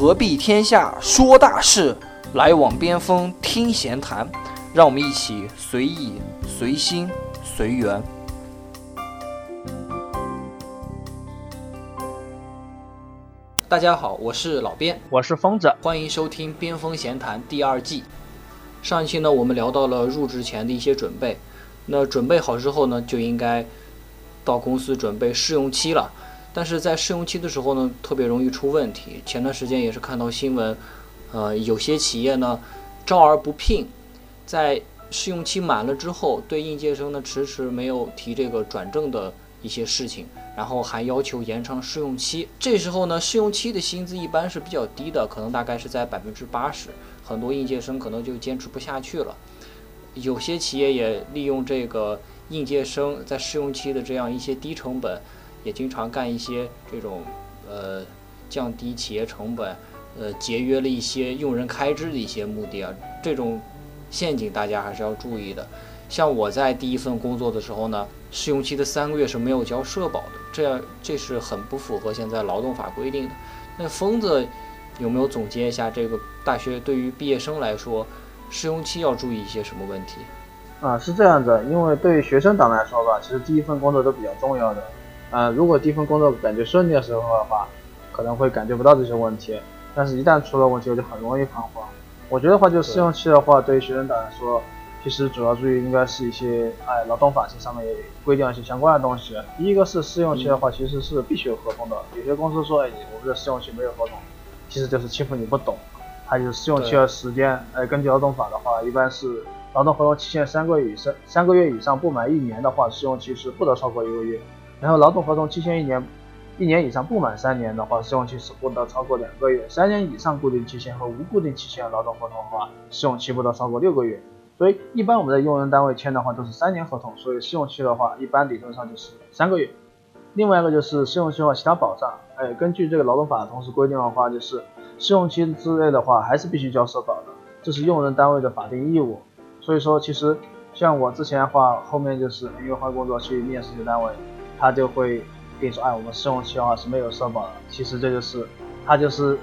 何必天下说大事，来往边锋听闲谈。让我们一起随意、随心、随缘。大家好，我是老边，我是疯子，欢迎收听《边锋闲谈》第二季。上一期呢，我们聊到了入职前的一些准备。那准备好之后呢，就应该到公司准备试用期了。但是在试用期的时候呢，特别容易出问题。前段时间也是看到新闻，呃，有些企业呢招而不聘，在试用期满了之后，对应届生呢迟迟没有提这个转正的一些事情，然后还要求延长试用期。这时候呢，试用期的薪资一般是比较低的，可能大概是在百分之八十，很多应届生可能就坚持不下去了。有些企业也利用这个应届生在试用期的这样一些低成本。也经常干一些这种，呃，降低企业成本，呃，节约了一些用人开支的一些目的啊，这种陷阱大家还是要注意的。像我在第一份工作的时候呢，试用期的三个月是没有交社保的，这样这是很不符合现在劳动法规定的。那疯子有没有总结一下这个大学对于毕业生来说，试用期要注意一些什么问题？啊，是这样子，因为对于学生党来说吧，其实第一份工作都比较重要的。呃，如果第一份工作感觉顺利的时候的话，可能会感觉不到这些问题，但是一旦出了问题，我就很容易彷徨。我觉得话，就试用期的话，对于学生党来说，其实主要注意应该是一些，哎，劳动法这上面也规定一些相关的东西。第一个是试用期的话，其实是必须有合同的。有些公司说，哎，我们的试用期没有合同，其实就是欺负你不懂。还有试用期的时间，哎，根据劳动法的话，一般是劳动合同期限三个月以上，三个月以上不满一年的话，试用期是不得超过一个月。然后劳动合同期限一年，一年以上不满三年的话，试用期是不得超过两个月；三年以上固定期限和无固定期限劳动合同的话，试用期不得超过六个月。所以一般我们在用人单位签的话都是三年合同，所以试用期的话一般理论上就是三个月。另外一个就是试用期的话，其他保障，哎，根据这个劳动法同时规定的话，就是试用期之内的话还是必须交社保的，这是用人单位的法定义务。所以说，其实像我之前的话，后面就是因为换工作去面试一些单位。他就会跟你说，哎，我们试用期的话是没有社保的。其实这就是，他就是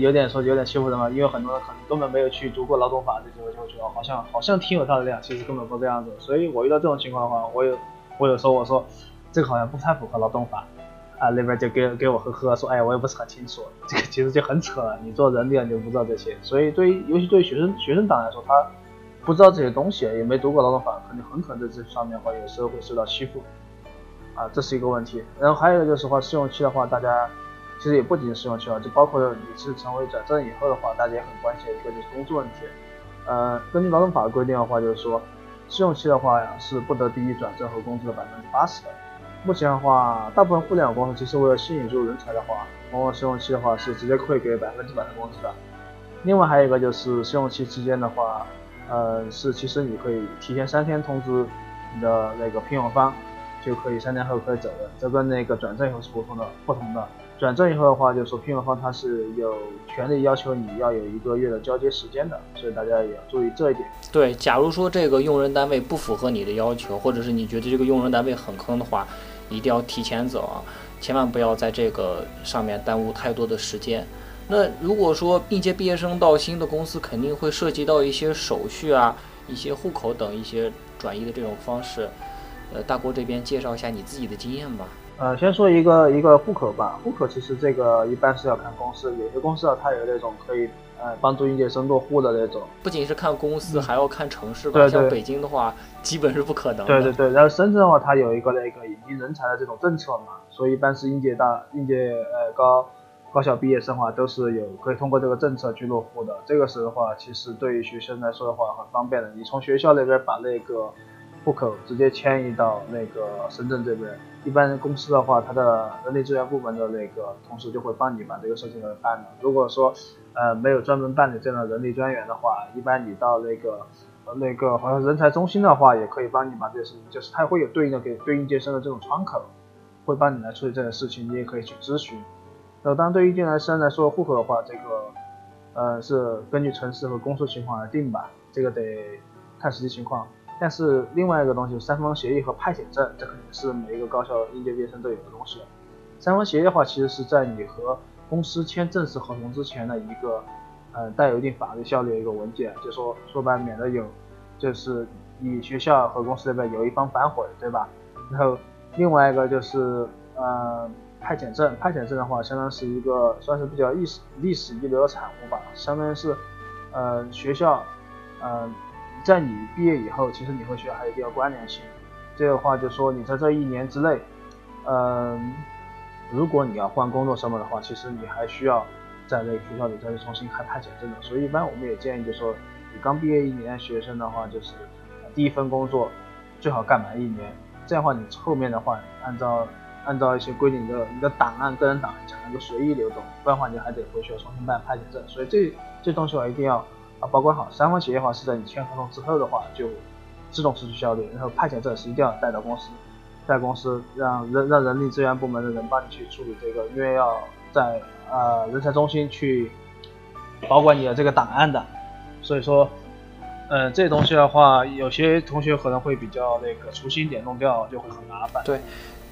有点说有点欺负人嘛，因为很多人可能根本没有去读过劳动法，这些就就觉得好像好像挺有道理啊，其实根本不这样子。所以我遇到这种情况的话，我有我有时候我说这个好像不太符合劳动法，啊那边就给给我呵呵说，哎，我也不是很清楚，这个其实就很扯了。你做人的你就不知道这些，所以对于尤其对于学生学生党来说，他不知道这些东西，也没读过劳动法，肯定很可能在这上面的话有时候会受到欺负。啊，这是一个问题。然后还有一个就是话，试用期的话，大家其实也不仅试用期了，就包括你是成为转正以后的话，大家也很关心的一个就是工资问题。呃，根据劳动法规定的话，就是说试用期的话呀，是不得低于转正和工资的百分之八十的。目前的话，大部分互联网公司其实为了吸引住人才的话，往往试用期的话是直接会给百分之百的工资的。另外还有一个就是试用期期间的话，呃，是其实你可以提前三天通知你的那个聘用方。就可以三年后可以走了，这跟那个转正以后是不同的。不同的转正以后的话，就是说聘用方他是有权利要求你要有一个月的交接时间的，所以大家也要注意这一点。对，假如说这个用人单位不符合你的要求，或者是你觉得这个用人单位很坑的话，一定要提前走啊，千万不要在这个上面耽误太多的时间。那如果说应届毕业生到新的公司，肯定会涉及到一些手续啊、一些户口等一些转移的这种方式。呃，大郭这边介绍一下你自己的经验吧。呃，先说一个一个户口吧。户口其实这个一般是要看公司，有些公司啊，它有那种可以呃帮助应届生落户的那种。不仅是看公司，还要看城市吧。对对。像北京的话，基本是不可能。对对对。然后深圳的话，它有一个那个引进人才的这种政策嘛，所以一般是应届大应届呃高高校毕业生的话，都是有可以通过这个政策去落户的。这个时候的话，其实对于学生来说的话，很方便的。你从学校那边把那个。户口直接迁移到那个深圳这边，一般公司的话，它的人力资源部门的那个同事就会帮你把这个事情给办了。如果说呃没有专门办理这样的人力专员的话，一般你到那个那个好像人才中心的话，也可以帮你把这事情，就是它会有对应的给对应届生的这种窗口，会帮你来处理这件事情，你也可以去咨询。那当然对于应届生来说户口的话，这个呃是根据城市和公司情况来定吧，这个得看实际情况。但是另外一个东西，三方协议和派遣证，这肯定是每一个高校应届毕业生都有的东西。三方协议的话，其实是在你和公司签正式合同之前的一个，呃，带有一定法律效力的一个文件，就说说白免得有，就是你学校和公司这边有一方反悔，对吧？然后另外一个就是，呃，派遣证，派遣证的话，相当是一个算是比较历史历史遗留的产物吧，相当于是，呃，学校，呃，在你毕业以后，其实你和学校还有一定关联性。这个话就说你在这一年之内，嗯。如果你要换工作什么的话，其实你还需要在那个学校里再去重新开派遣证的。所以一般我们也建议，就说你刚毕业一年学生的话，就是第一份工作最好干满一年。这样的话，你后面的话按照按照一些规定，你的你的档案个人档案才能够随意流动，不然的话你还得回去重新办派遣证。所以这这东西我一定要啊保管好。三方企业的话是在你签合同之后的话就自动失去效力，然后派遣证是一定要带到公司。在公司让人让人力资源部门的人帮你去处理这个，因为要在呃人才中心去保管你的这个档案的，所以说，嗯，这东西的话，有些同学可能会比较那个粗心点弄掉，就会很麻烦。对，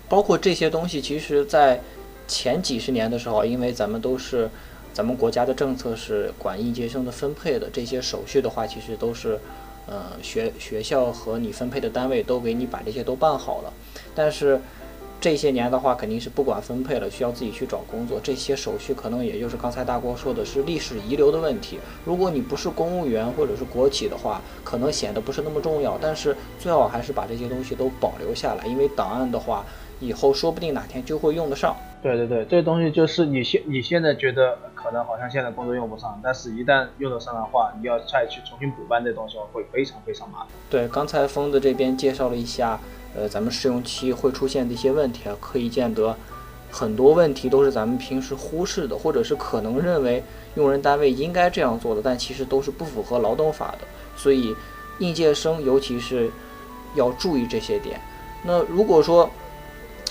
包括这些东西，其实在前几十年的时候，因为咱们都是咱们国家的政策是管应届生的分配的，这些手续的话，其实都是。呃，学学校和你分配的单位都给你把这些都办好了，但是这些年的话肯定是不管分配了，需要自己去找工作，这些手续可能也就是刚才大郭说的是历史遗留的问题。如果你不是公务员或者是国企的话，可能显得不是那么重要，但是最好还是把这些东西都保留下来，因为档案的话。以后说不定哪天就会用得上。对对对，这东西就是你现你现在觉得可能好像现在工作用不上，但是一旦用得上的话，你要再去重新补办这东西会非常非常麻烦。对，刚才疯子这边介绍了一下，呃，咱们试用期会出现的一些问题啊，可以见得很多问题都是咱们平时忽视的，或者是可能认为用人单位应该这样做的，但其实都是不符合劳动法的。所以应届生尤其是要注意这些点。那如果说，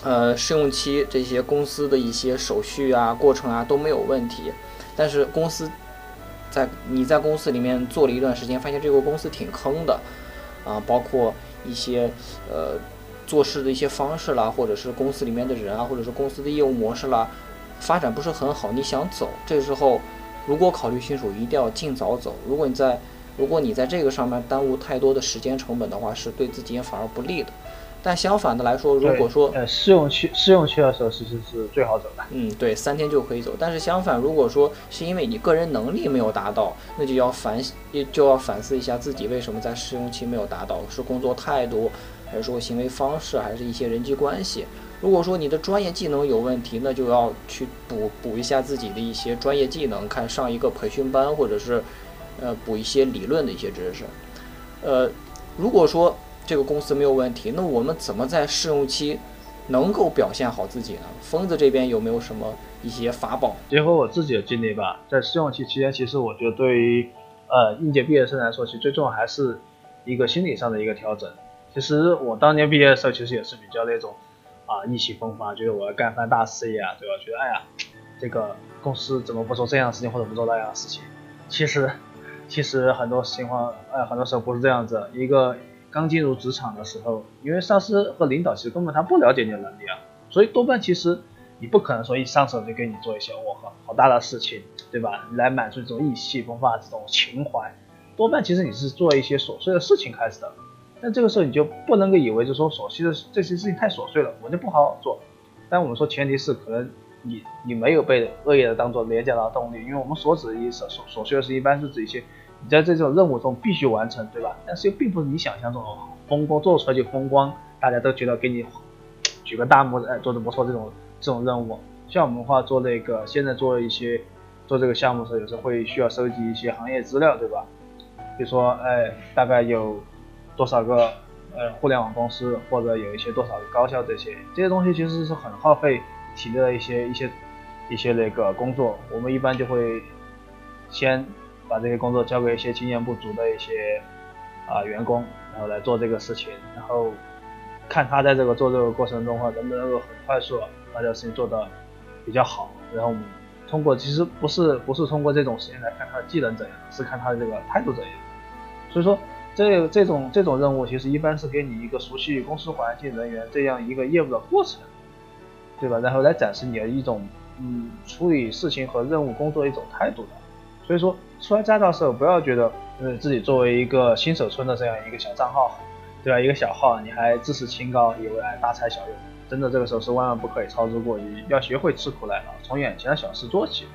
呃，试用期这些公司的一些手续啊、过程啊都没有问题，但是公司在你在公司里面做了一段时间，发现这个公司挺坑的，啊，包括一些呃做事的一些方式啦，或者是公司里面的人啊，或者是公司的业务模式啦，发展不是很好，你想走，这时候如果考虑清楚，一定要尽早走。如果你在如果你在这个上面耽误太多的时间成本的话，是对自己也反而不利的。但相反的来说，如果说呃试用期试用期的时候，其实是最好走的。嗯，对，三天就可以走。但是相反，如果说是因为你个人能力没有达到，那就要反就要反思一下自己为什么在试用期没有达到，是工作态度，还是说行为方式，还是一些人际关系？如果说你的专业技能有问题，那就要去补补一下自己的一些专业技能，看上一个培训班，或者是呃补一些理论的一些知识。呃，如果说。这个公司没有问题，那我们怎么在试用期能够表现好自己呢？疯子这边有没有什么一些法宝？结合我自己的经历吧，在试用期期间，其实我觉得对于呃应届毕业生来说，其实最重要还是一个心理上的一个调整。其实我当年毕业的时候，其实也是比较那种啊意气风发，觉得我要干番大事业啊，对吧？觉得哎呀，这个公司怎么不做这样的事情或者不做那样的事情？其实其实很多情况，哎，很多时候不是这样子，一个。刚进入职场的时候，因为上司和领导其实根本他不了解你的能力啊，所以多半其实你不可能说一上手就给你做一些我靠好大的事情，对吧？来满足这种意气风发这种情怀，多半其实你是做一些琐碎的事情开始的。但这个时候你就不能够以为就说琐碎的这些事情太琐碎了，我就不好好做。但我们说前提是可能你你没有被恶意的当做廉价劳动力，因为我们所指的意思琐琐碎的事一般是指一些。你在这种任务中必须完成，对吧？但是又并不是你想象中的风光，做出来就风光，大家都觉得给你举个大拇指，哎，做的不错。这种这种任务，像我们话做那个，现在做一些做这个项目的时候，有时候会需要收集一些行业资料，对吧？比如说，哎，大概有多少个呃互联网公司，或者有一些多少个高校，这些这些东西其实是很耗费体力的一些一些一些那个工作。我们一般就会先。把这些工作交给一些经验不足的一些啊员工，然后来做这个事情，然后看他在这个做这个过程中的话，能不能够很快速把这个事情做得比较好。然后我们通过其实不是不是通过这种时间来看他的技能怎样，是看他的这个态度怎样。所以说这这种这种任务其实一般是给你一个熟悉公司环境人员这样一个业务的过程，对吧？然后来展示你的一种嗯处理事情和任务工作一种态度的。所以说，出来驾照时候不要觉得，嗯，自己作为一个新手村的这样一个小账号，对吧？一个小号，你还自视清高，以为还大材小用，真的这个时候是万万不可以操之过急，要学会吃苦耐劳，从眼前的小事做起。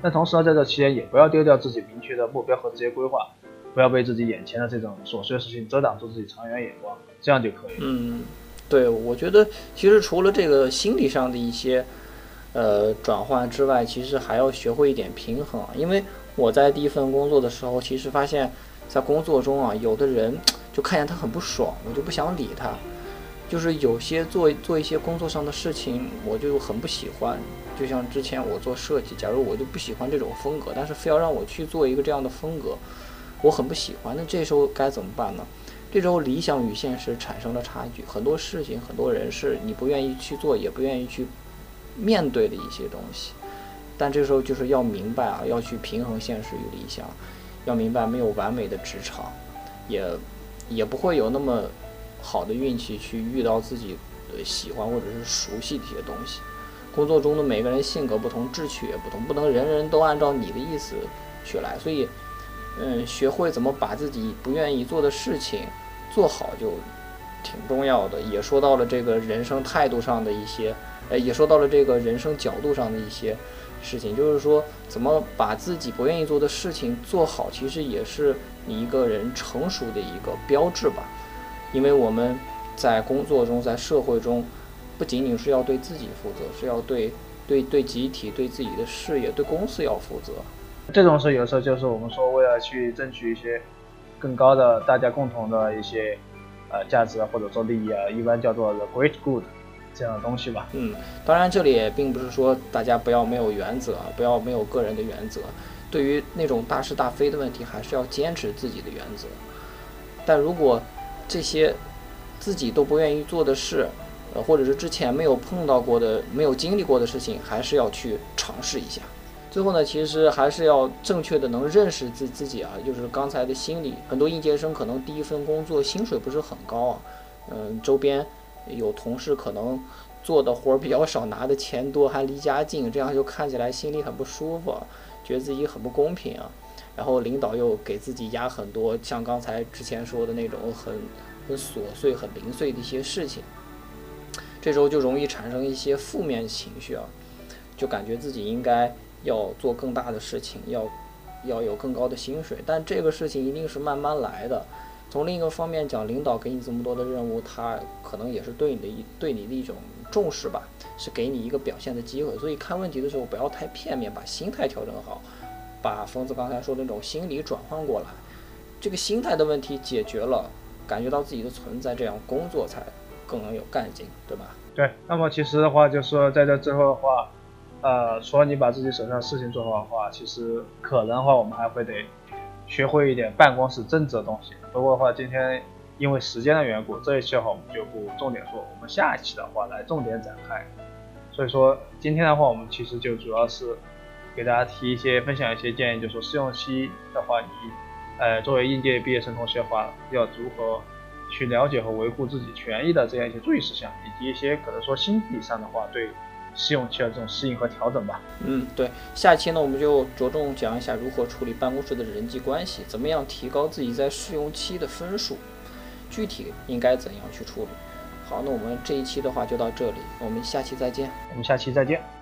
但同时呢，在这期间也不要丢掉自己明确的目标和职业规划，不要被自己眼前的这种琐碎事情遮挡住自己长远眼光，这样就可以。嗯，对，我觉得其实除了这个心理上的一些。呃，转换之外，其实还要学会一点平衡。因为我在第一份工作的时候，其实发现，在工作中啊，有的人就看见他很不爽，我就不想理他。就是有些做做一些工作上的事情，我就很不喜欢。就像之前我做设计，假如我就不喜欢这种风格，但是非要让我去做一个这样的风格，我很不喜欢。那这时候该怎么办呢？这时候理想与现实产生了差距，很多事情、很多人是你不愿意去做，也不愿意去。面对的一些东西，但这时候就是要明白啊，要去平衡现实与理想，要明白没有完美的职场，也也不会有那么好的运气去遇到自己喜欢或者是熟悉的一些东西。工作中的每个人性格不同，志趣也不同，不能人人都按照你的意思去来。所以，嗯，学会怎么把自己不愿意做的事情做好就挺重要的。也说到了这个人生态度上的一些。呃，也说到了这个人生角度上的一些事情，就是说怎么把自己不愿意做的事情做好，其实也是你一个人成熟的一个标志吧。因为我们在工作中，在社会中，不仅仅是要对自己负责，是要对对对集体、对自己的事业、对公司要负责。这种事有时候就是我们说为了去争取一些更高的大家共同的一些呃价值或者说利益啊，一般叫做 the great good。这样的东西吧，嗯，当然这里也并不是说大家不要没有原则，不要没有个人的原则，对于那种大是大非的问题，还是要坚持自己的原则。但如果这些自己都不愿意做的事，呃，或者是之前没有碰到过的、没有经历过的事情，还是要去尝试一下。最后呢，其实还是要正确的能认识自自己啊，就是刚才的心理，很多应届生可能第一份工作薪水不是很高啊，嗯，周边。有同事可能做的活儿比较少，拿的钱多，还离家近，这样就看起来心里很不舒服，觉得自己很不公平啊。然后领导又给自己压很多，像刚才之前说的那种很很琐碎、很零碎的一些事情，这时候就容易产生一些负面情绪啊，就感觉自己应该要做更大的事情，要要有更高的薪水，但这个事情一定是慢慢来的。从另一个方面讲，领导给你这么多的任务，他可能也是对你的一对你的一种重视吧，是给你一个表现的机会。所以看问题的时候不要太片面，把心态调整好，把疯子刚才说的那种心理转换过来，这个心态的问题解决了，感觉到自己的存在，这样工作才更能有干劲，对吧？对。那么其实的话，就是在这之后的话，呃，除了你把自己手上的事情做好的话，其实可能的话，我们还会得。学会一点办公室政治的东西。不过的话，今天因为时间的缘故，这一期的话我们就不重点说，我们下一期的话来重点展开。所以说今天的话，我们其实就主要是给大家提一些、分享一些建议，就是说试用期的话，你呃作为应届毕业生同学的话，要如何去了解和维护自己权益的这样一些注意事项，以及一些可能说心理上的话对。试用期的这种适应和调整吧。嗯，对，下期呢我们就着重讲一下如何处理办公室的人际关系，怎么样提高自己在试用期的分数，具体应该怎样去处理。好，那我们这一期的话就到这里，我们下期再见。我们下期再见。